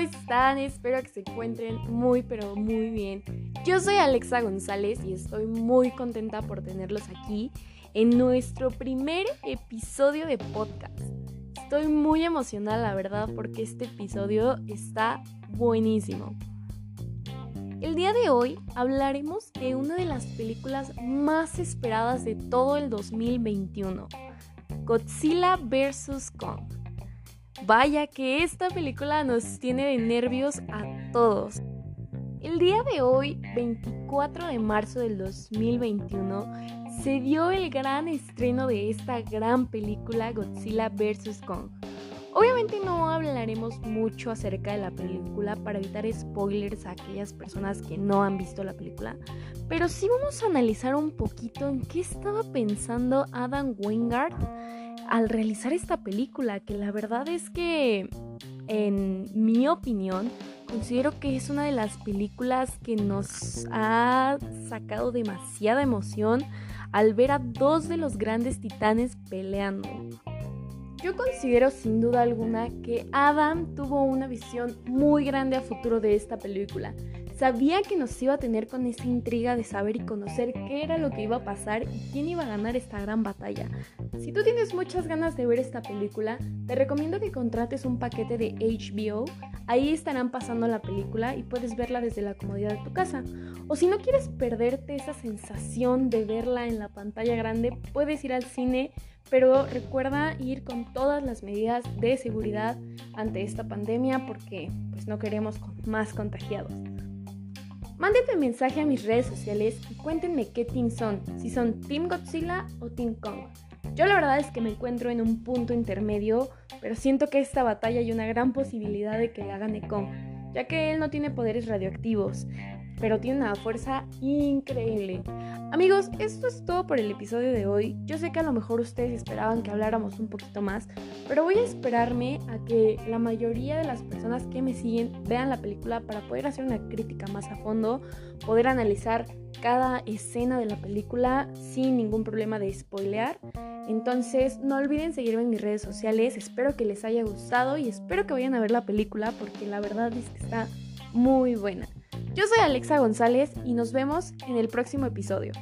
están? Espero que se encuentren muy pero muy bien. Yo soy Alexa González y estoy muy contenta por tenerlos aquí en nuestro primer episodio de podcast. Estoy muy emocionada, la verdad, porque este episodio está buenísimo. El día de hoy hablaremos de una de las películas más esperadas de todo el 2021, Godzilla vs. Kong. Vaya que esta película nos tiene de nervios a todos. El día de hoy, 24 de marzo del 2021, se dio el gran estreno de esta gran película Godzilla vs. Kong. Obviamente no hablaremos mucho acerca de la película para evitar spoilers a aquellas personas que no han visto la película, pero sí vamos a analizar un poquito en qué estaba pensando Adam Wingard al realizar esta película, que la verdad es que, en mi opinión, considero que es una de las películas que nos ha sacado demasiada emoción al ver a dos de los grandes titanes peleando. Yo considero sin duda alguna que Adam tuvo una visión muy grande a futuro de esta película. Sabía que nos iba a tener con esa intriga de saber y conocer qué era lo que iba a pasar y quién iba a ganar esta gran batalla. Si tú tienes muchas ganas de ver esta película, te recomiendo que contrates un paquete de HBO. Ahí estarán pasando la película y puedes verla desde la comodidad de tu casa. O si no quieres perderte esa sensación de verla en la pantalla grande, puedes ir al cine pero recuerda ir con todas las medidas de seguridad ante esta pandemia porque pues no queremos más contagiados. Mándenme mensaje a mis redes sociales y cuéntenme qué team son, si son Team Godzilla o Team Kong. Yo la verdad es que me encuentro en un punto intermedio, pero siento que esta batalla hay una gran posibilidad de que la gane Kong, ya que él no tiene poderes radioactivos, pero tiene una fuerza increíble. Amigos, esto es todo por el episodio de hoy. Yo sé que a lo mejor ustedes esperaban que habláramos un poquito más, pero voy a esperarme a que la mayoría de las personas que me siguen vean la película para poder hacer una crítica más a fondo, poder analizar cada escena de la película sin ningún problema de spoilear. Entonces, no olviden seguirme en mis redes sociales. Espero que les haya gustado y espero que vayan a ver la película porque la verdad es que está muy buena. Yo soy Alexa González y nos vemos en el próximo episodio.